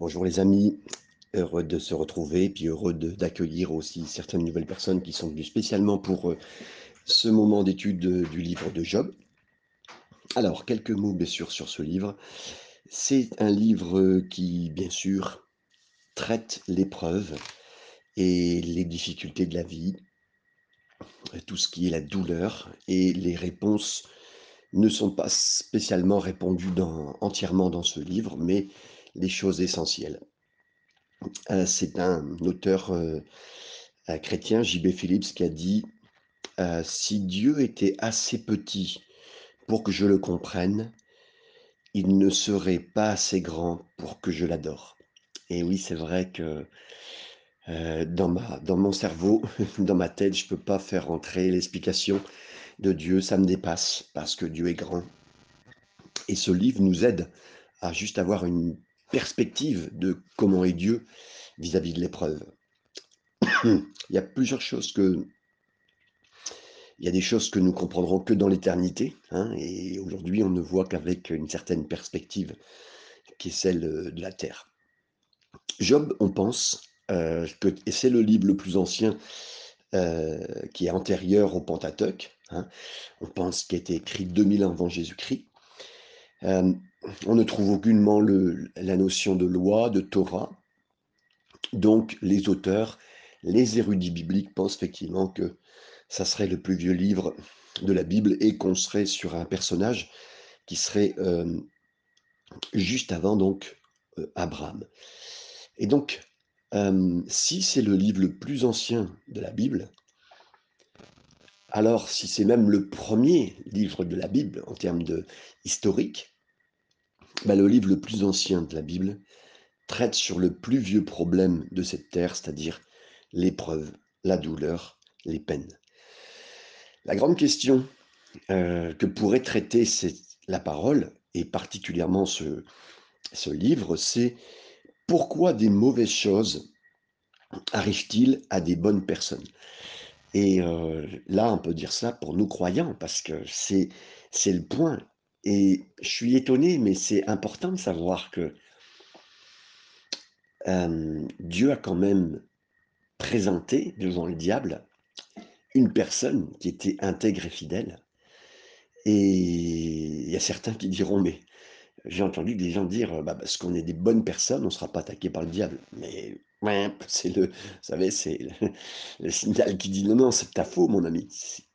Bonjour les amis, heureux de se retrouver, puis heureux d'accueillir aussi certaines nouvelles personnes qui sont venues spécialement pour euh, ce moment d'étude du livre de Job. Alors, quelques mots bien sûr sur ce livre. C'est un livre qui, bien sûr, traite l'épreuve et les difficultés de la vie, tout ce qui est la douleur, et les réponses ne sont pas spécialement répondues entièrement dans ce livre, mais les choses essentielles. Euh, c'est un auteur euh, chrétien, J.B. Phillips, qui a dit euh, Si Dieu était assez petit pour que je le comprenne, il ne serait pas assez grand pour que je l'adore. Et oui, c'est vrai que dans, ma, dans mon cerveau, dans ma tête, je ne peux pas faire entrer l'explication de Dieu, ça me dépasse parce que Dieu est grand. Et ce livre nous aide à juste avoir une perspective de comment est Dieu vis-à-vis de l'épreuve. Il y a plusieurs choses que il y a des choses que nous comprendrons que dans l'éternité, hein, et aujourd'hui on ne voit qu'avec une certaine perspective qui est celle euh, de la terre. Job, on pense euh, que et c'est le livre le plus ancien euh, qui est antérieur au Pentateuque. hein, on pense qu'il a été écrit 2000 ans avant Jésus-Christ. Euh, on ne trouve aucunement la notion de loi, de Torah. Donc les auteurs, les érudits bibliques pensent effectivement que ça serait le plus vieux livre de la Bible et qu'on serait sur un personnage qui serait euh, juste avant donc euh, Abraham. Et donc, euh, si c'est le livre le plus ancien de la Bible, alors si c'est même le premier livre de la Bible en termes de historique, bah, le livre le plus ancien de la Bible traite sur le plus vieux problème de cette terre, c'est-à-dire l'épreuve, la douleur, les peines. La grande question euh, que pourrait traiter la parole, et particulièrement ce, livre, c'est pourquoi des mauvaises choses arrivent-ils à des bonnes personnes? Et euh, là, on peut dire ça pour nous croyants, parce que c'est le point. Et je suis étonné, mais c'est important de savoir que Dieu a quand même présenté devant le diable une personne qui était intègre et fidèle. Et il y a certains qui diront, mais j'ai entendu des gens dire, bah, parce qu'on est des bonnes personnes, on ne sera pas attaqué par le diable. Mais c'est le, vous savez, c'est le, signal qui dit, non, non, c'est ta faux, mon ami.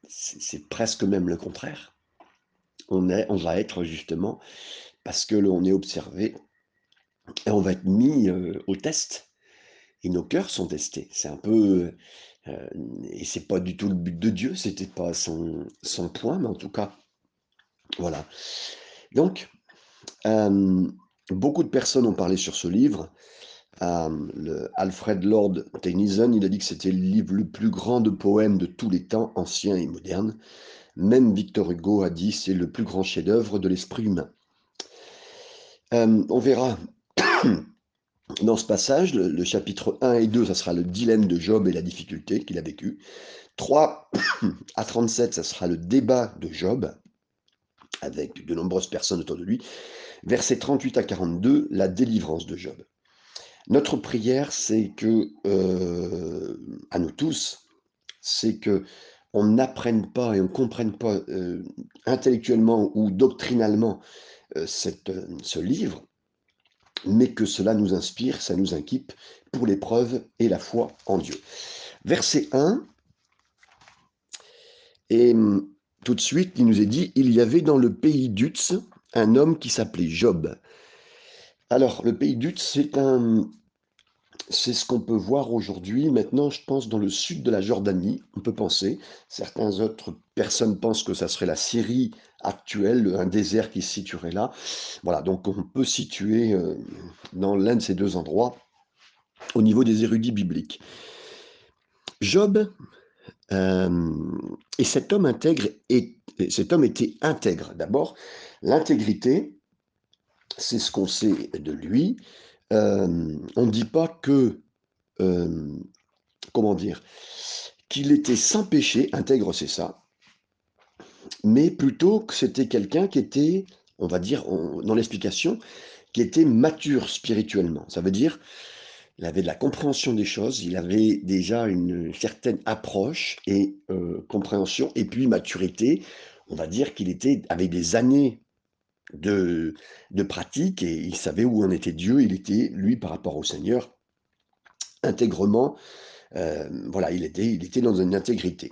C'est presque même le contraire. On, est, va être justement, parce que l'on est observé, et on va être mis euh, au test. Et nos cœurs sont testés. C'est un peu, euh, et c'est pas du tout le but de Dieu, c'était pas son, point, mais en tout cas, voilà. Donc, euh, beaucoup de personnes ont parlé sur ce livre. Euh, Alfred Lord Tennyson, il a dit que c'était le livre le plus grand de poèmes de tous les temps, anciens et modernes. Même Victor Hugo a dit c'est le plus grand chef-d'œuvre de l'esprit humain. Euh, on verra dans ce passage, le, chapitre 1 et 2, ça sera le dilemme de Job et la difficulté qu'il a vécu. 3 à 37, ça sera le débat de Job avec de nombreuses personnes autour de lui. Versets 38 à 42, la délivrance de Job. Notre prière, c'est que, euh, à nous tous, c'est que on n'apprenne pas et on ne comprenne pas euh, intellectuellement ou doctrinalement euh, cette, euh, ce livre, mais que cela nous inspire, ça nous inquiète pour l'épreuve et la foi en Dieu. Verset 1, et hum, tout de suite, il nous est dit, il y avait dans le pays d'Utz un homme qui s'appelait Job. Alors, le pays d'Utz, c'est un, c'est ce qu'on peut voir aujourd'hui, maintenant, je pense, dans le sud de la Jordanie, on peut penser. Certaines autres personnes pensent que ça serait la Syrie actuelle, un désert qui se situerait là. Voilà, donc on peut situer euh, dans l'un de ces deux endroits au niveau des érudits bibliques. Job, euh, et cet homme intègre, et, et cet homme était intègre. D'abord, l'intégrité, c'est ce qu'on sait de lui. On ne dit pas que, comment dire, qu'il était sans péché, intègre c'est ça, mais plutôt que c'était quelqu'un qui était, on va dire, dans l'explication, qui était mature spirituellement. Ça veut dire, il avait de la compréhension des choses, il avait déjà une certaine approche et euh, compréhension, et puis maturité. On va dire qu'il était avec des années de, pratique et il savait où en était Dieu. Il était, lui, par rapport au Seigneur, intégrement. Euh, voilà, il était, il était dans une intégrité.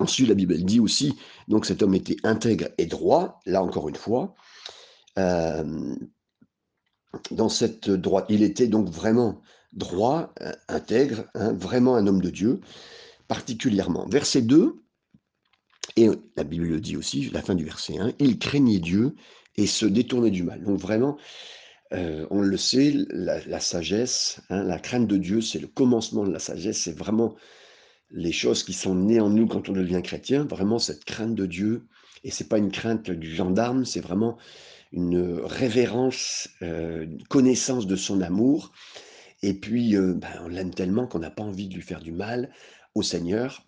Ensuite, la Bible dit aussi, donc cet homme était intègre et droit, là encore une fois. Euh, dans cette droite, il était donc vraiment droit, euh, intègre, hein, vraiment un homme de Dieu, particulièrement. Verset 2, et la Bible le dit aussi, la fin du verset 1, il craignait Dieu et se détournait du mal. Donc vraiment, euh, on le sait, la, sagesse, hein, la crainte de Dieu, c'est le commencement de la sagesse, c'est vraiment les choses qui sont nées en nous quand on devient chrétien, vraiment cette crainte de Dieu, et c'est pas une crainte du gendarme, c'est vraiment une révérence, euh, une connaissance de son amour, et puis euh, ben, on l'aime tellement qu'on n'a pas envie de lui faire du mal au Seigneur.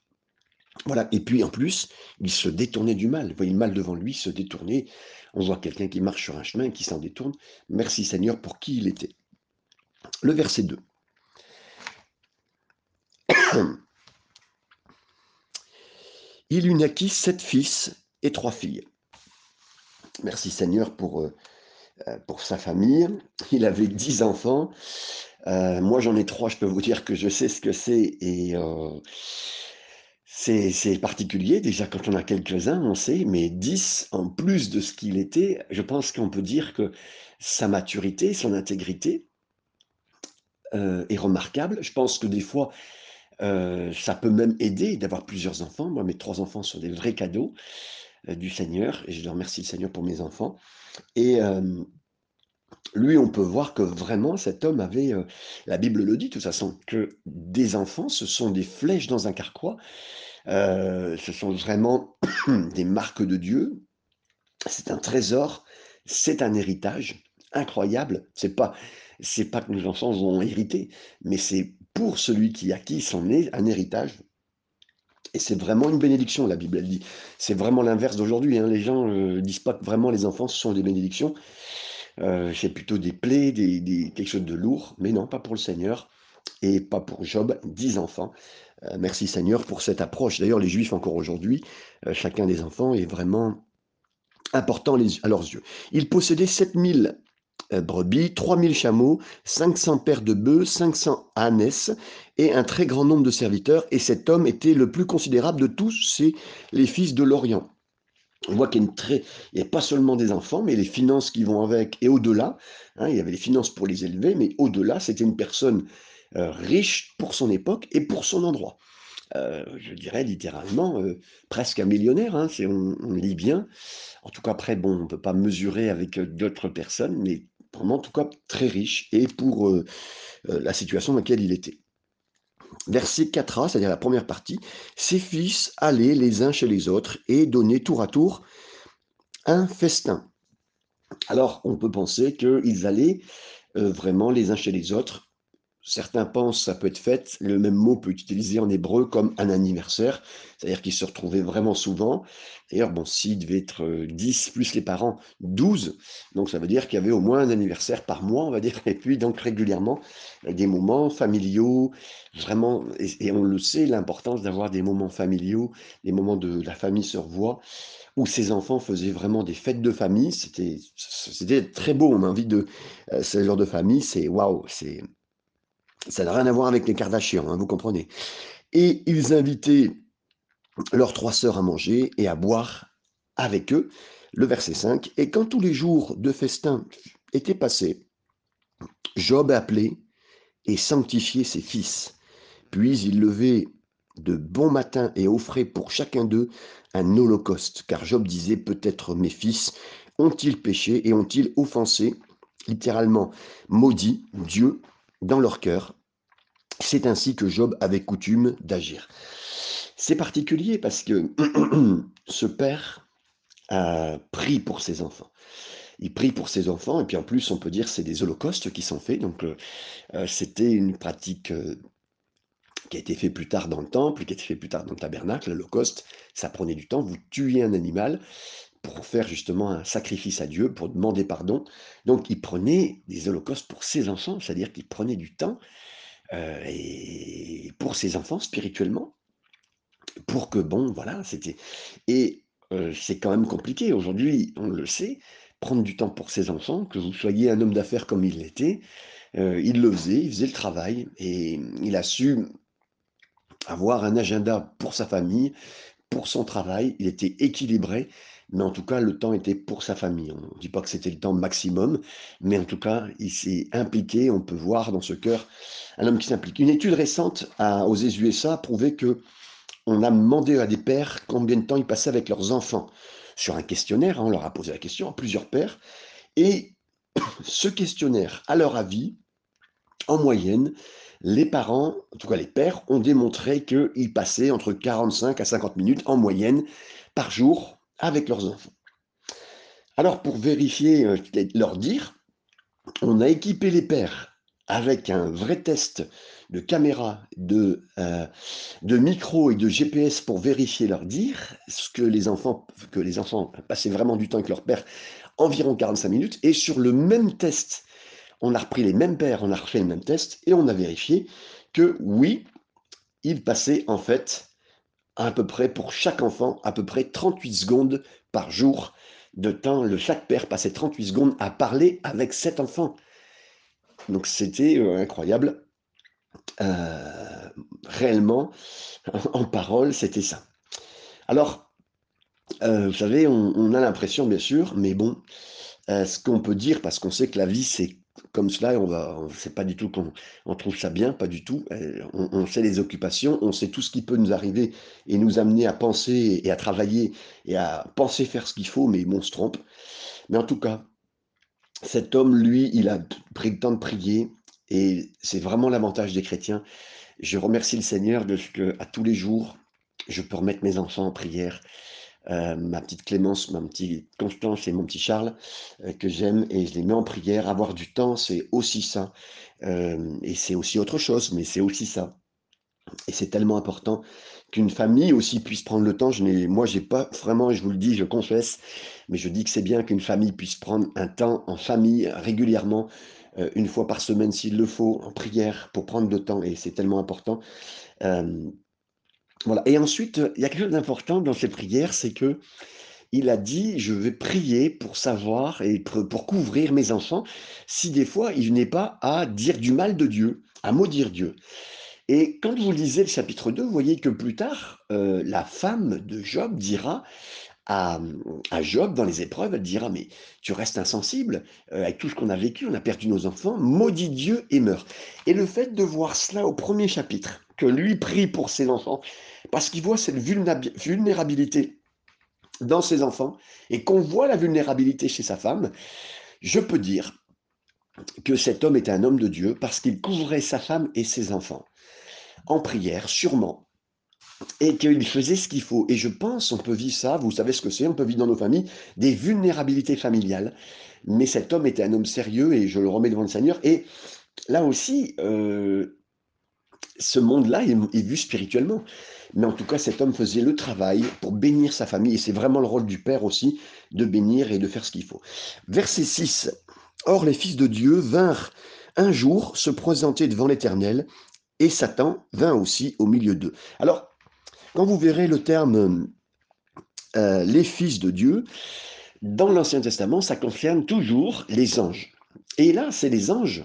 Voilà, et puis en plus, il se détournait du mal. Vous voyez le mal devant lui, se détourner. On voit quelqu'un qui marche sur un chemin, qui s'en détourne. Merci Seigneur pour qui il était. Le verset 2. Il eut naquit sept fils et trois filles. Merci Seigneur pour, euh, euh, pour sa famille. Il avait dix enfants. Euh, moi j'en ai trois, je peux vous dire que je sais ce que c'est et c'est particulier. Déjà quand on a quelques-uns, on sait, mais dix en plus de ce qu'il était, je pense qu'on peut dire que sa maturité, son intégrité est remarquable. Je pense que des fois, euh, ça peut même aider d'avoir plusieurs enfants. Moi, mes trois enfants sont des vrais cadeaux euh, du Seigneur et je remercie le Seigneur pour mes enfants. Et lui, on peut voir que vraiment cet homme avait, euh, la Bible le dit de toute façon, que des enfants, ce sont des flèches dans un carquois. ce sont vraiment des marques de Dieu. C'est un trésor, c'est un héritage incroyable. C'est pas, c'est pas que nos enfants ont hérité, mais c'est pour celui qui acquis son un héritage. Et c'est vraiment une bénédiction, la Bible elle dit. C'est vraiment l'inverse d'aujourd'hui. Hein. Les gens ne euh, disent pas que vraiment les enfants ce sont des bénédictions. Euh, c'est plutôt des plaies, des, quelque chose de lourd. Mais non, pas pour le Seigneur. Et pas pour Job, dix enfants. Euh, merci Seigneur pour cette approche. D'ailleurs, les Juifs encore aujourd'hui, chacun des enfants est vraiment important à leurs yeux. Il possédait 7000 euh, brebis, 3000 chameaux, 500 paires de bœufs, 500 ânesses et un très grand nombre de serviteurs. Et cet homme était le plus considérable de tous c'est les fils de l'Orient. On voit qu'il n'y a, pas seulement des enfants, mais les finances qui vont avec et au-delà. Hein, il y avait les finances pour les élever, mais au-delà, c'était une personne euh, riche pour son époque et pour son endroit. Euh, je dirais littéralement presque un millionnaire, hein, on, on, lit bien. En tout cas, après, bon, on ne peut pas mesurer avec d'autres personnes, mais en tout cas très riche, et pour euh, euh, la situation dans laquelle il était. Verset 4a, c'est-à-dire la première partie, ses fils allaient les uns chez les autres et donnaient tour à tour un festin. Alors, on peut penser qu'ils allaient euh, vraiment les uns chez les autres Certains pensent ça peut être fait, le même mot peut être utilisé en hébreu comme un anniversaire, c'est-à-dire qu'ils se retrouvaient vraiment souvent. D'ailleurs, bon, s'il devait être 10 euh, plus les parents, 12, donc ça veut dire qu'il y avait au moins un anniversaire par mois, on va dire, et puis donc régulièrement des moments familiaux, vraiment, et, on le sait, l'importance d'avoir des moments familiaux, des moments de la famille se revoit, où ces enfants faisaient vraiment des fêtes de famille, c'était c'était très beau, on a envie de, euh, ce genre de famille, c'est waouh, c'est ça n'a rien à voir avec les Kardashians, hein, vous comprenez. Et ils invitaient leurs trois sœurs à manger et à boire avec eux. Le verset 5. Et quand tous les jours de festin étaient passés, Job appelait et sanctifiait ses fils. Puis il levait de bon matin et offrait pour chacun d'eux un holocauste, car Job disait peut-être mes fils ont-ils péché et ont-ils offensé, littéralement maudit Dieu dans leur cœur. C'est ainsi que Job avait coutume d'agir. C'est particulier parce que ce père a pris pour ses enfants. Il prie pour ses enfants, et puis en plus, on peut dire c'est des holocaustes qui sont faits. Donc, euh, euh, c'était une pratique euh, qui a été faite plus tard dans le temple, qui a été faite plus tard dans le tabernacle. L'holocauste, ça prenait du temps. Vous tuiez un animal pour faire justement un sacrifice à Dieu, pour demander pardon. Donc il prenait des holocaustes pour ses enfants, c'est-à-dire qu'il prenait du temps euh, et pour ses enfants spirituellement, pour que, bon, voilà, c'était... Et euh, c'est quand même compliqué. Aujourd'hui, on le sait, prendre du temps pour ses enfants, que vous soyez un homme d'affaires comme il l'était, euh, il le faisait, il faisait le travail, et il a su avoir un agenda pour sa famille, pour son travail, il était équilibré, mais en tout cas, le temps était pour sa famille. On ne dit pas que c'était le temps maximum, mais en tout cas, il s'est impliqué. On peut voir dans ce cœur un homme qui s'implique. Une étude récente à, aux USA a prouvé que on a demandé à des pères combien de temps ils passaient avec leurs enfants. Sur un questionnaire, hein, on leur a posé la question à plusieurs pères, et ce questionnaire, à leur avis, en moyenne, les parents, en tout cas les pères, ont démontré qu'ils passaient entre 45 à 50 minutes en moyenne par jour avec leurs enfants. Alors pour vérifier euh, leur dire, on a équipé les pères avec un vrai test de caméra, de, euh, micro et de GPS pour vérifier leur dire, ce que les enfants, que les enfants passaient vraiment du temps avec leur père, environ 45 minutes, et sur le même test on a repris les mêmes paires, on a refait le même test et on a vérifié que oui, il passait en fait à peu près pour chaque enfant à peu près 38 secondes par jour de temps. Le chaque père passait 38 secondes à parler avec cet enfant. Donc c'était euh, incroyable. Euh, réellement, en parole, c'était ça. Alors, euh, vous savez, on, a l'impression, bien sûr, mais bon, ce qu'on peut dire, parce qu'on sait que la vie, c'est comme cela, on va, sait pas du tout qu'on on trouve ça bien, pas du tout. Euh, on, sait les occupations, on sait tout ce qui peut nous arriver et nous amener à penser et à travailler et à penser faire ce qu'il faut, mais on se trompe. Mais en tout cas, cet homme, lui, il a pris le temps de prier et c'est vraiment l'avantage des chrétiens. Je remercie le Seigneur de ce que, à tous les jours, je peux remettre mes enfants en prière. Euh, ma petite Clémence, ma petite Constance et mon petit Charles, euh, que j'aime et je les mets en prière. Avoir du temps, c'est aussi ça. Euh, et c'est aussi autre chose, mais c'est aussi ça. Et c'est tellement important qu'une famille aussi puisse prendre le temps. Je n'ai, moi, pas vraiment, je vous le dis, je confesse, mais je dis que c'est bien qu'une famille puisse prendre un temps en famille régulièrement, une fois par semaine s'il le faut, en prière pour prendre le temps. Et c'est tellement important. Et ensuite, il y a quelque chose d'important dans ces prières, c'est que il a dit, je vais prier pour savoir et pour, couvrir mes enfants, si des fois il n'est pas à dire du mal de Dieu, à maudire Dieu. Et quand vous lisez le chapitre 2, vous voyez que plus tard, euh, la femme de Job dira à, Job dans les épreuves, elle dira, mais tu restes insensible, euh, avec tout ce qu'on a vécu, on a perdu nos enfants, maudit Dieu et meurt. Et le fait de voir cela au premier chapitre, que lui prie pour ses enfants, parce qu'il voit cette vulnérabilité dans ses enfants, et qu'on voit la vulnérabilité chez sa femme, je peux dire que cet homme était un homme de Dieu parce qu'il couvrait sa femme et ses enfants en prière, sûrement, et qu'il faisait ce qu'il faut. Et je pense, on peut vivre ça, vous savez ce que c'est, on peut vivre dans nos familles des vulnérabilités familiales. Mais cet homme était un homme sérieux et je le remets devant le Seigneur. Et là aussi, euh, ce monde-là est, vu spirituellement. Mais en tout cas, cet homme faisait le travail pour bénir sa famille. Et c'est vraiment le rôle du Père aussi de bénir et de faire ce qu'il faut. Verset 6. Or, les fils de Dieu vinrent un jour se présenter devant l'Éternel, et Satan vint aussi au milieu d'eux. Alors, quand vous verrez le terme euh, les fils de Dieu, dans l'Ancien Testament, ça concerne toujours les anges. Et là, c'est les anges.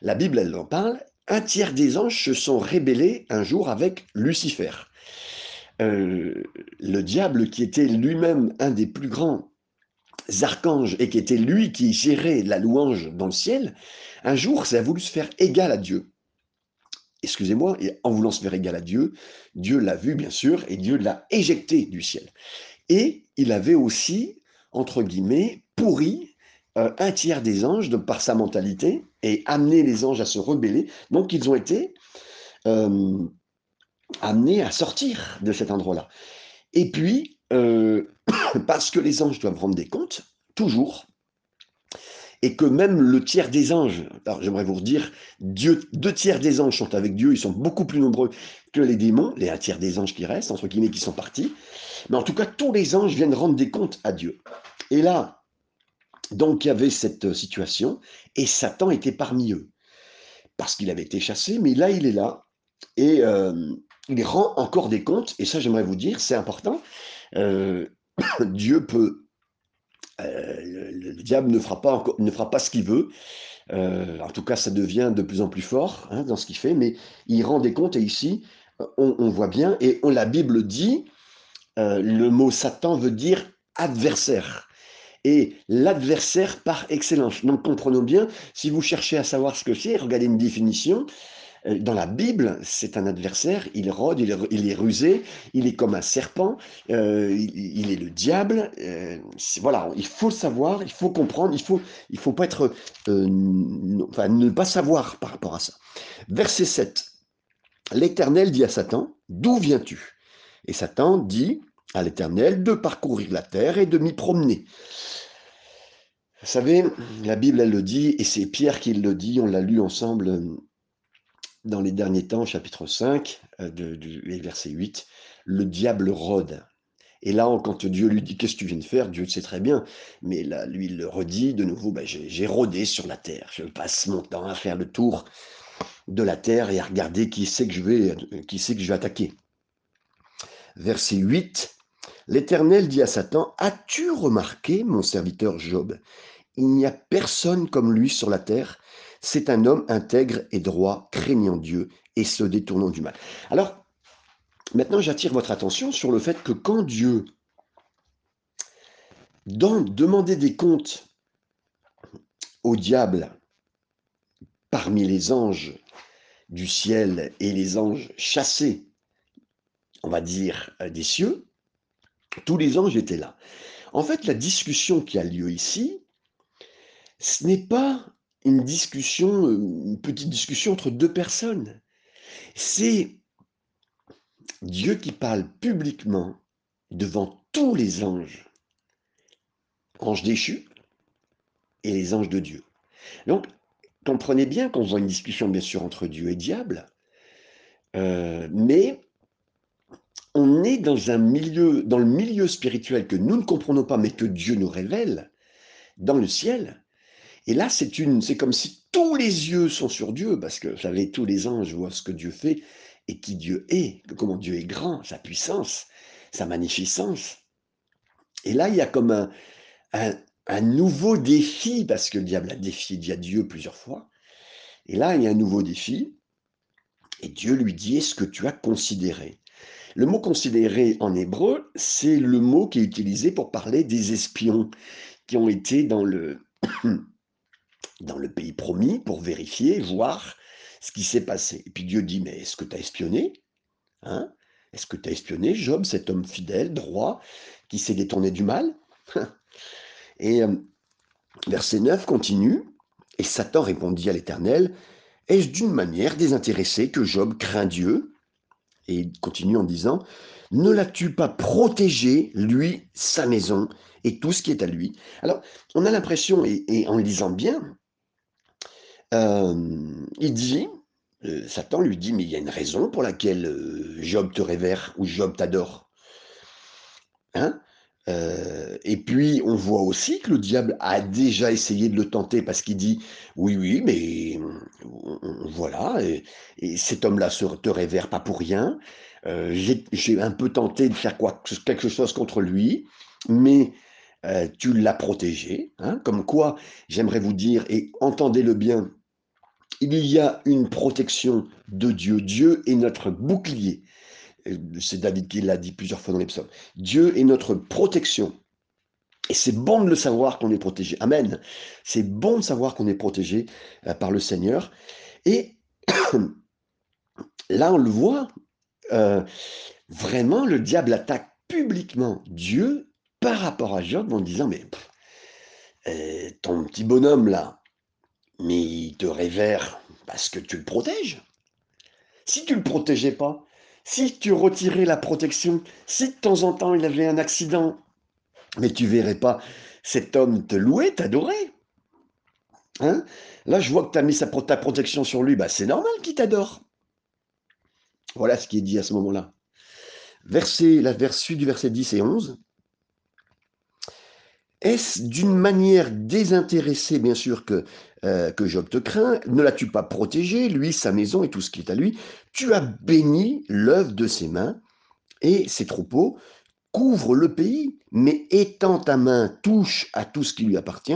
La Bible, elle en parle. Un tiers des anges se sont rébellés un jour avec Lucifer. Euh, le diable, qui était lui-même un des plus grands archanges et qui était lui qui gérait la louange dans le ciel, un jour, ça a voulu se faire égal à Dieu excusez-moi, et en voulant se faire égal à Dieu, Dieu l'a vu, bien sûr, et Dieu l'a éjecté du ciel. Et il avait aussi, entre guillemets, pourri euh, un tiers des anges de par sa mentalité et amené les anges à se rebeller. Donc ils ont été euh, amenés à sortir de cet endroit-là. Et puis, euh, parce que les anges doivent rendre des comptes, toujours, et que même le tiers des anges, alors j'aimerais vous dire, Dieu, deux tiers des anges sont avec Dieu, ils sont beaucoup plus nombreux que les démons, les un tiers des anges qui restent, entre guillemets, qui sont partis, mais en tout cas, tous les anges viennent rendre des comptes à Dieu. Et là, donc il y avait cette situation, et Satan était parmi eux, parce qu'il avait été chassé, mais là il est là, et euh, il rend encore des comptes, et ça j'aimerais vous dire, c'est important, euh, Dieu peut, euh, le, diable ne fera pas, ne fera pas ce qu'il veut, en tout cas ça devient de plus en plus fort hein, dans ce qu'il fait, mais il rend des comptes, et ici on, voit bien, et on, la Bible dit, le mot Satan veut dire adversaire et l'adversaire par excellence. Donc comprenons bien, si vous cherchez à savoir ce que c'est, regardez une définition. Euh, dans la Bible, c'est un adversaire, il rôde, il est, rusé, il est comme un serpent, euh, il, est le diable. Euh, voilà, il faut savoir, il faut comprendre, il faut, il faut pas être, enfin, ne pas savoir par rapport à ça. Verset 7. L'Éternel dit à Satan, D'où viens-tu? Et Satan dit à l'Éternel de parcourir la terre et de m'y promener. Vous savez, la Bible, elle le dit, et c'est Pierre qui le dit, on l'a lu ensemble dans les derniers temps, chapitre 5, euh, du, verset 8, le diable rôde. Et là, quand Dieu lui dit, qu'est-ce que tu viens de faire? Dieu sait très bien. Mais là, lui, il le redit de nouveau, ben, j'ai rôdé sur la terre. Je passe mon temps à faire le tour de la terre et à regarder qui c'est que je vais, qui c'est que je vais attaquer. Verset 8, L'Éternel dit à Satan, As-tu remarqué, mon serviteur Job il n'y a personne comme lui sur la terre. C'est un homme intègre et droit, craignant Dieu et se détournant du mal. Alors, maintenant, j'attire votre attention sur le fait que quand Dieu demandait des comptes au diable parmi les anges du ciel et les anges chassés, on va dire, euh, des cieux, tous les anges étaient là. En fait, la discussion qui a lieu ici, ce n'est pas une discussion, une petite discussion entre deux personnes. C'est Dieu qui parle publiquement devant tous les anges, anges déchus et les anges de Dieu. Donc, comprenez bien qu'on voit une discussion, bien sûr, entre Dieu et diable, euh, mais on est dans un milieu, dans le milieu spirituel que nous ne comprenons pas, mais que Dieu nous révèle, dans le ciel, et là, c'est une, c'est comme si tous les yeux sont sur Dieu, parce que vous savez, tous les anges voient ce que Dieu fait et qui Dieu est, comment Dieu est grand, sa puissance, sa magnificence. Et là, il y a comme un, un, nouveau défi, parce que le diable a défié Dieu plusieurs fois. Et là, il y a un nouveau défi. Et Dieu lui dit, est-ce que tu as considéré? Le mot considéré en hébreu, c'est le mot qui est utilisé pour parler des espions qui ont été dans le dans le pays promis pour vérifier, voir ce qui s'est passé. Et puis Dieu dit, mais est-ce que tu as espionné hein? Est-ce que tu as espionné Job, cet homme fidèle, droit, qui s'est détourné du mal? Et euh, verset 9 continue, et Satan répondit à l'Éternel, Est-ce d'une manière désintéressée que Job craint Dieu? Et il continue en disant, Ne l'as-tu pas protégé, lui, sa maison et tout ce qui est à lui? Alors, on a l'impression, et, et en lisant bien, il dit, euh, Satan lui dit, mais il y a une raison pour laquelle euh, Job te révère ou Job t'adore. Hein? Euh, et puis, on voit aussi que le diable a déjà essayé de le tenter parce qu'il dit Oui, oui, mais voilà, et, cet homme-là te révère pas pour rien. J'ai un peu tenté de faire quoi, quelque chose contre lui, mais tu l'as protégé. Hein, comme quoi, j'aimerais vous dire, et entendez-le bien, il y a une protection de Dieu. Dieu est notre bouclier. Euh, c'est David qui l'a dit plusieurs fois dans les psaumes. Dieu est notre protection. Et c'est bon de le savoir qu'on est protégé. Amen. C'est bon de savoir qu'on est protégé euh, par le Seigneur. Et là, on le voit, euh, vraiment, le diable attaque publiquement Dieu par rapport à Job en disant, mais ton petit bonhomme là, mais il te révère parce que tu le protèges. Si tu ne le protégeais pas, si tu retirais la protection, si de temps en temps il avait un accident, mais tu verrais pas cet homme te louer, t'adorer. Hein? Là, je vois que tu as mis ta protection sur lui. Bah, c'est normal qu'il t'adore. Voilà ce qui est dit à ce moment-là. Verset, la verset du verset 10 et 11. Est-ce d'une manière désintéressée, bien sûr, que, euh, que Job te craint? Ne l'as-tu pas protégé, lui, sa maison et tout ce qui est à lui? Tu as béni l'œuvre de ses mains et ses troupeaux couvre le pays, mais étends ta main, touche à tout ce qui lui appartient,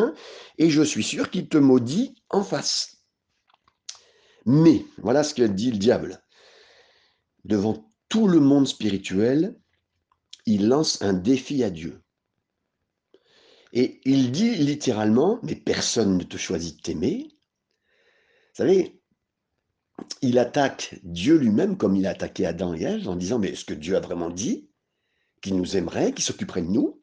et je suis sûr qu'il te maudit en face. Mais, voilà ce que dit le diable. Devant tout le monde spirituel, il lance un défi à Dieu. Et il dit littéralement, mais personne ne te choisit de t'aimer. Vous savez, il attaque Dieu lui-même comme il a attaqué Adam et Ève en disant, mais est-ce que Dieu a vraiment dit qui nous aimerait, qui s'occuperait de nous,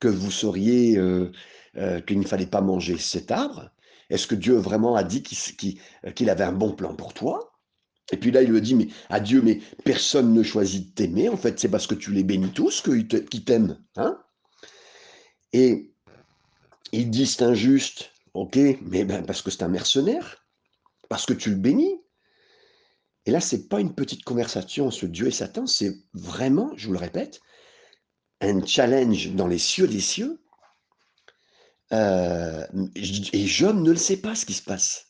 que vous sauriez euh, euh, qu'il ne fallait pas manger cet arbre? Est-ce que Dieu vraiment a dit euh, qu'il avait un bon plan pour toi? Et puis là, il lui dit, mais à Dieu, mais personne ne choisit de t'aimer, en fait, c'est parce que tu les bénis tous qu'ils t'aiment. Hein? Et il dit, c'est injuste, ok, mais ben, parce que c'est un mercenaire, parce que tu le bénis. Et là, c'est pas une petite conversation entre Dieu et Satan, c'est vraiment, je vous le répète, un challenge dans les cieux des cieux. Euh, et Job ne le sait pas ce qui se passe.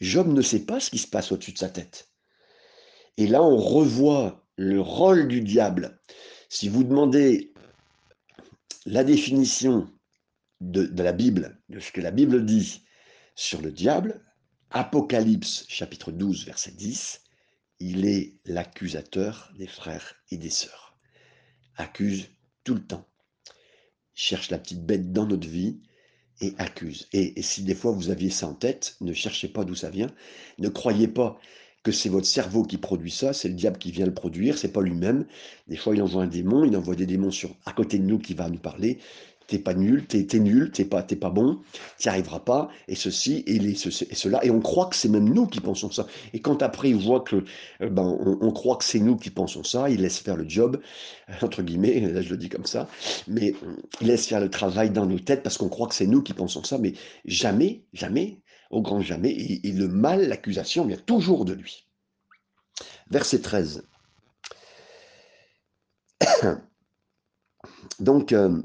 Job ne sait pas ce qui se passe au-dessus de sa tête. Et là, on revoit le rôle du diable. Si vous demandez la définition de, la Bible, de ce que la Bible dit sur le diable, Apocalypse chapitre 12 verset 10, il est l'accusateur des frères et des sœurs. Accuse tout le temps. Cherche la petite bête dans notre vie et accuse. Et, si des fois vous aviez ça en tête, ne cherchez pas d'où ça vient. Ne croyez pas que c'est votre cerveau qui produit ça, c'est le diable qui vient le produire, c'est pas lui-même. Des fois, il envoie un démon, il envoie des démons sur à côté de nous qui va nous parler t'es pas nul, t'es es nul, t'es pas, pas bon, t'y arriveras pas, et ceci, et, les, et cela. Et on croit que c'est même nous qui pensons ça. Et quand après il voit que, euh, ben, on, croit que c'est nous qui pensons ça, il laisse faire le job, euh, entre guillemets, là je le dis comme ça, mais il laisse faire le travail dans nos têtes parce qu'on croit que c'est nous qui pensons ça, mais jamais, jamais, au grand jamais, et, le mal, l'accusation vient toujours de lui. Verset 13. Donc, euh,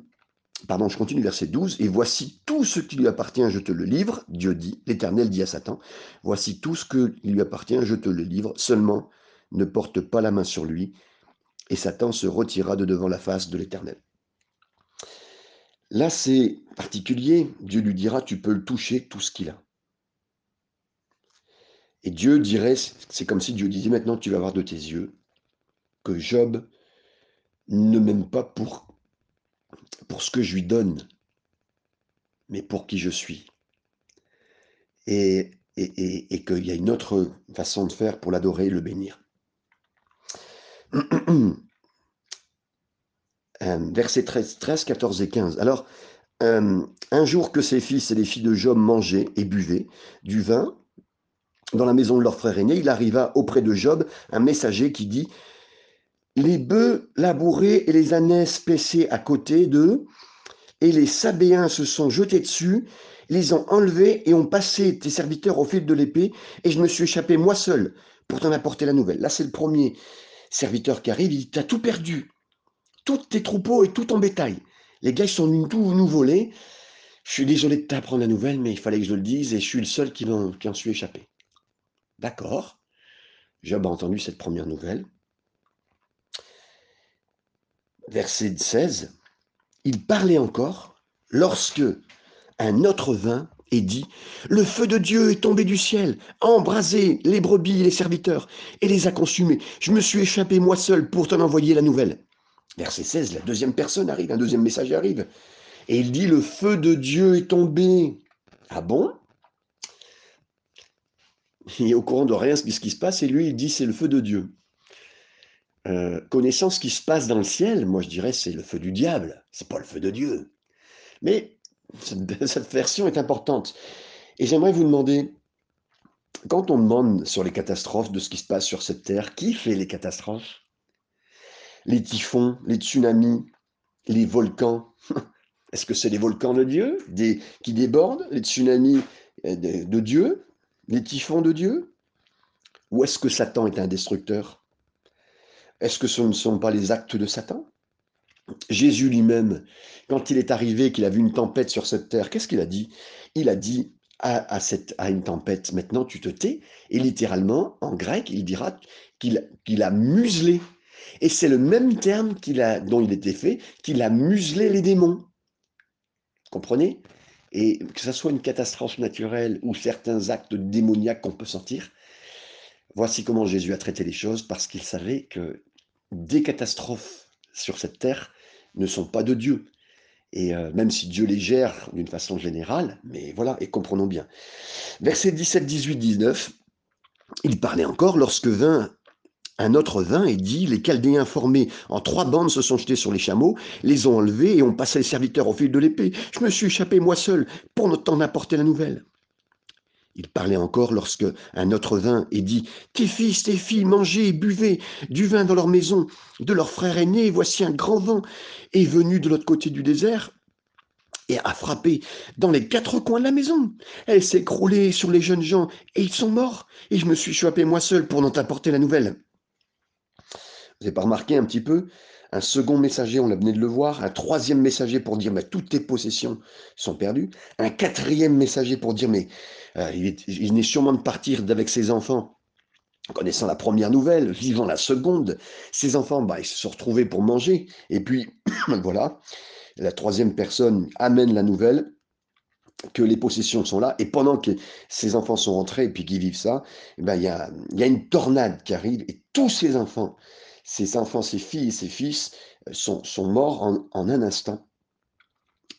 Pardon, je continue verset 12. Et voici tout ce qui lui appartient, je te le livre. Dieu dit, l'Éternel dit à Satan, voici tout ce qui lui appartient, je te le livre. Seulement, ne porte pas la main sur lui. Et Satan se retira de devant la face de l'Éternel. Là, c'est particulier. Dieu lui dira, tu peux le toucher, tout ce qu'il a. Et Dieu dirait, c'est comme si Dieu disait, maintenant tu vas voir de tes yeux que Job ne m'aime pas pour pour ce que je lui donne, mais pour qui je suis. Et, et, qu'il y a une autre façon de faire pour l'adorer et le bénir. Euh, versets 13, 13, 14 et 15. Alors, euh, un jour que ses fils et les filles de Job mangeaient et buvaient du vin dans la maison de leur frère aîné, il arriva auprès de Job un messager qui dit les bœufs labourés et les ânesses paissés à côté d'eux, et les Sabéens se sont jetés dessus, les ont enlevés et ont passé tes serviteurs au fil de l'épée, et je me suis échappé moi seul pour t'en apporter la nouvelle. Là, c'est le premier serviteur qui arrive, il t'a tout perdu, tous tes troupeaux et tout ton bétail. Les gars, ils sont venus tout nous voler. Je suis désolé de t'apprendre la nouvelle, mais il fallait que je le dise, et je suis le seul qui qui en suis échappé. D'accord. Job a entendu cette première nouvelle verset 16, il parlait encore lorsque un autre vint et dit Le feu de Dieu est tombé du ciel, a embrasé les brebis et les serviteurs, et les a consumés. Je me suis échappé moi seul pour t'en envoyer la nouvelle. Verset 16, la deuxième personne arrive, un deuxième message arrive. Et il dit Le feu de Dieu est tombé. Ah bon? Il est au courant de rien de ce qui se passe, et lui, il dit C'est le feu de Dieu. Euh, connaissant ce qui se passe dans le ciel, moi je dirais c'est le feu du diable, c'est pas le feu de Dieu. Mais cette, version est importante. Et j'aimerais vous demander, quand on demande sur les catastrophes de ce qui se passe sur cette terre, qui fait les catastrophes? Les typhons, les tsunamis, les volcans Est-ce que c'est les volcans de Dieu qui débordent, les tsunamis euh, de Dieu, les typhons de Dieu? Ou est-ce que Satan est un destructeur? Est-ce que ce ne sont pas les actes de Satan? Jésus lui-même, quand il est arrivé, qu'il a vu une tempête sur cette terre, qu'est-ce qu'il a dit? Il a dit à, cette, à une tempête, maintenant tu te tais, et littéralement, en grec, il dira qu'il a muselé. Et c'est le même terme dont il était fait, qu'il a muselé les démons. Comprenez? Et que ce soit une catastrophe naturelle ou certains actes démoniaques qu'on peut sentir, voici comment Jésus a traité les choses, parce qu'il savait que des catastrophes sur cette terre ne sont pas de Dieu. Et euh, même si Dieu les gère d'une façon générale, mais voilà, et comprenons bien. Verset 17, 18, 19, il parlait encore lorsque vint un autre vint et dit, les Chaldéens formés en trois bandes se sont jetés sur les chameaux, les ont enlevés et ont passé les serviteurs au fil de l'épée. Je me suis échappé moi seul pour ne t'en apporter la nouvelle. Il parlait encore lorsque un autre vint et dit Tes fils, tes filles, mangez buvez du vin dans leur maison, de leur frère aîné, voici un grand vent est venu de l'autre côté du désert et a frappé dans les quatre coins de la maison. Elle s'est écroulée sur les jeunes gens et ils sont morts, et je me suis échappé moi seul pour n'en t'apporter la nouvelle. Vous n'avez pas remarqué un petit peu un second messager, on venu de le voir, un troisième messager pour dire mais toutes tes possessions sont perdues, un quatrième messager pour dire mais euh, il, est, sûrement de partir avec ses enfants, connaissant la première nouvelle, vivant la seconde, ses enfants bah, ils se sont retrouvés pour manger, et puis voilà, la troisième personne amène la nouvelle que les possessions sont là, et pendant que ses enfants sont rentrés et puis qu'ils vivent ça, eh ben, il y, a, y a une tornade qui arrive, et tous ces enfants ses enfants, ses filles et ses fils euh, sont, sont morts en, un instant.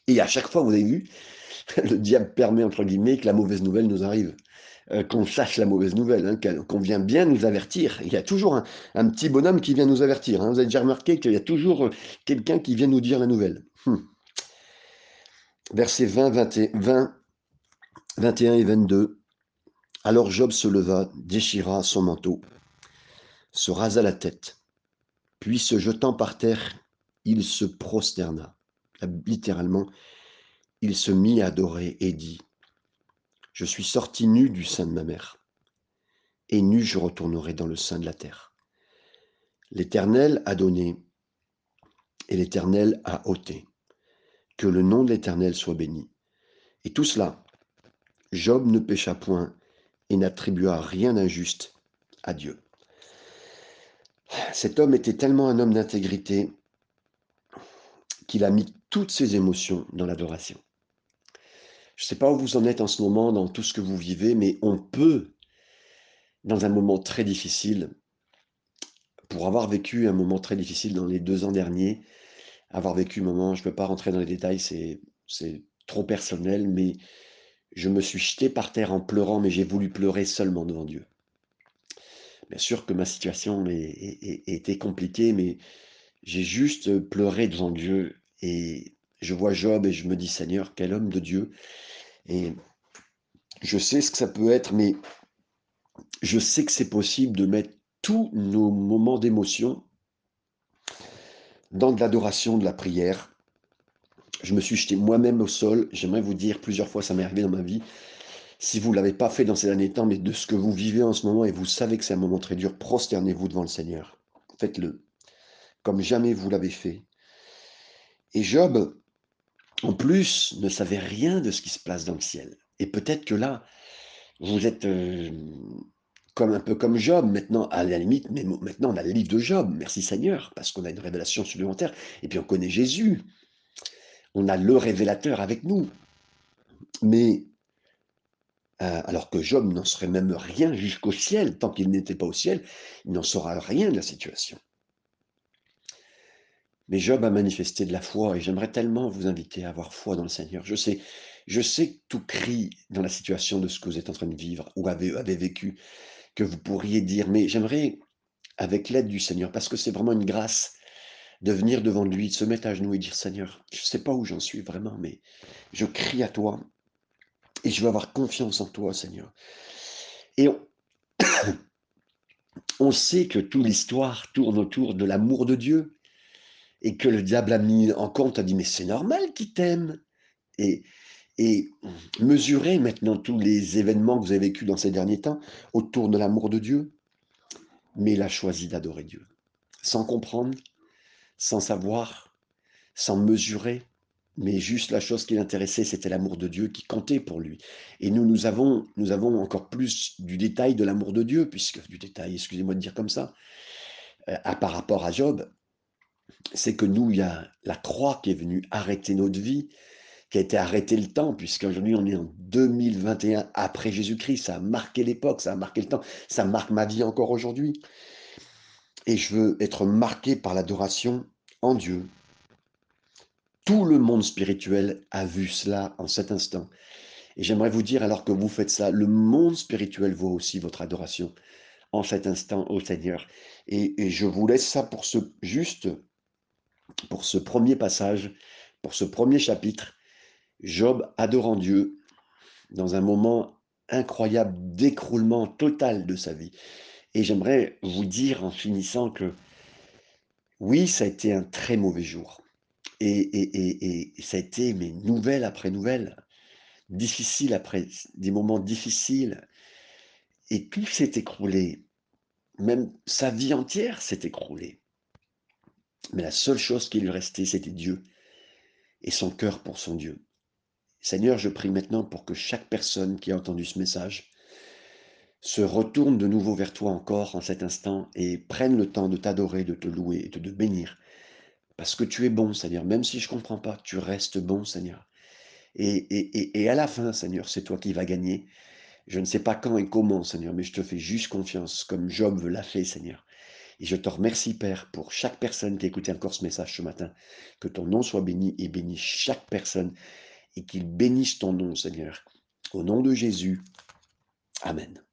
Et à chaque fois, vous avez vu, le diable permet, entre guillemets, que la mauvaise nouvelle nous arrive. Euh, qu'on sache la mauvaise nouvelle, hein, qu'on vient bien nous avertir. Il y a toujours un, petit bonhomme qui vient nous avertir. Hein. Vous avez déjà remarqué qu'il y a toujours euh, quelqu'un qui vient nous dire la nouvelle. Hmm. Versets 20, 20, 21 et 22. Alors Job se leva, déchira son manteau, se rasa la tête puis se jetant par terre, il se prosterna. Littéralement, il se mit à adorer et dit, Je suis sorti nu du sein de ma mère, et nu je retournerai dans le sein de la terre. L'Éternel a donné, et l'Éternel a ôté. Que le nom de l'Éternel soit béni. Et tout cela, Job ne pécha point et n'attribua rien d'injuste à Dieu. Cet homme était tellement un homme d'intégrité qu'il a mis toutes ses émotions dans l'adoration. Je ne sais pas où vous en êtes en ce moment dans tout ce que vous vivez, mais on peut, dans un moment très difficile, pour avoir vécu un moment très difficile dans les deux ans derniers, avoir vécu un moment, je ne peux pas rentrer dans les détails, c'est trop personnel, mais je me suis jeté par terre en pleurant, mais j'ai voulu pleurer seulement devant Dieu. Bien sûr que ma situation était compliquée, mais j'ai juste pleuré devant Dieu et je vois Job et je me dis Seigneur, quel homme de Dieu. Et je sais ce que ça peut être, mais je sais que c'est possible de mettre tous nos moments d'émotion dans de l'adoration, de la prière. Je me suis jeté moi-même au sol. J'aimerais vous dire, plusieurs fois ça m'est arrivé dans ma vie, si vous ne l'avez pas fait dans ces derniers temps, mais de ce que vous vivez en ce moment, et vous savez que c'est un moment très dur, prosternez-vous devant le Seigneur. Faites-le, comme jamais vous l'avez fait. Et Job, en plus, ne savait rien de ce qui se passe dans le ciel. Et peut-être que là, vous êtes euh, comme un peu comme Job, maintenant, à la limite, mais maintenant on a le livre de Job, merci Seigneur, parce qu'on a une révélation supplémentaire, et puis on connaît Jésus. On a le révélateur avec nous. Mais euh, alors que Job n'en serait même rien jusqu'au ciel, tant qu'il n'était pas au ciel, il n'en saura rien de la situation. Mais Job a manifesté de la foi et j'aimerais tellement vous inviter à avoir foi dans le Seigneur. Je sais, je sais que tout crie dans la situation de ce que vous êtes en train de vivre ou avez, avez vécu, que vous pourriez dire, mais j'aimerais, avec l'aide du Seigneur, parce que c'est vraiment une grâce de venir devant lui, de se mettre à genoux et dire, Seigneur, je ne sais pas où j'en suis vraiment, mais je crie à toi, et je veux avoir confiance en toi, Seigneur. Et on, sait que toute l'histoire tourne autour de l'amour de Dieu. et que le diable a mis en compte, a dit: «Mais c'est normal qu'il t'aime» et et mesurez maintenant tous les événements que vous avez vécus dans ces derniers temps autour de l'amour de Dieu. Mais il a choisi d'adorer Dieu, sans comprendre, sans savoir, sans mesurer, mais juste la chose qui l'intéressait, c'était l'amour de Dieu qui comptait pour lui. Et nous, nous avons, nous avons encore plus du détail de l'amour de Dieu, puisque du détail, excusez-moi de dire comme ça, euh, à par rapport à Job, c'est que nous, il y a la croix qui est venue arrêter notre vie, qui a été arrêté le temps, puisqu'aujourd'hui on est en 2021 après Jésus-Christ, ça a marqué l'époque, ça a marqué le temps, ça marque ma vie encore aujourd'hui. Et je veux être marqué par l'adoration en Dieu. Tout le monde spirituel a vu cela en cet instant. Et j'aimerais vous dire, alors que vous faites ça, le monde spirituel voit aussi votre adoration en cet instant au Seigneur. Et, et je vous laisse ça pour ce juste, pour ce premier passage, pour ce premier chapitre. Job adorant Dieu dans un moment incroyable d'écroulement total de sa vie. Et j'aimerais vous dire en finissant que oui, ça a été un très mauvais jour. Et, ça a été, mais nouvelle après nouvelle, difficile après des moments difficiles. Et tout s'est écroulé. Même sa vie entière s'est écroulée. Mais la seule chose qui lui restait, c'était Dieu et son cœur pour son Dieu. Seigneur, je prie maintenant pour que chaque personne qui a entendu ce message se retourne de nouveau vers toi encore en cet instant et prenne le temps de t'adorer, de te louer et de te bénir. Parce que tu es bon, Seigneur. Même si je ne comprends pas, tu restes bon, Seigneur. Et, et, et à la fin, Seigneur, c'est toi qui vas gagner. Je ne sais pas quand et comment, Seigneur, mais je te fais juste confiance, comme Job l'a fait, Seigneur. Et je te remercie, Père, pour chaque personne qui a écouté encore ce message ce matin. Que ton nom soit béni et bénis chaque personne et qu'il bénisse ton nom, Seigneur. Au nom de Jésus. Amen.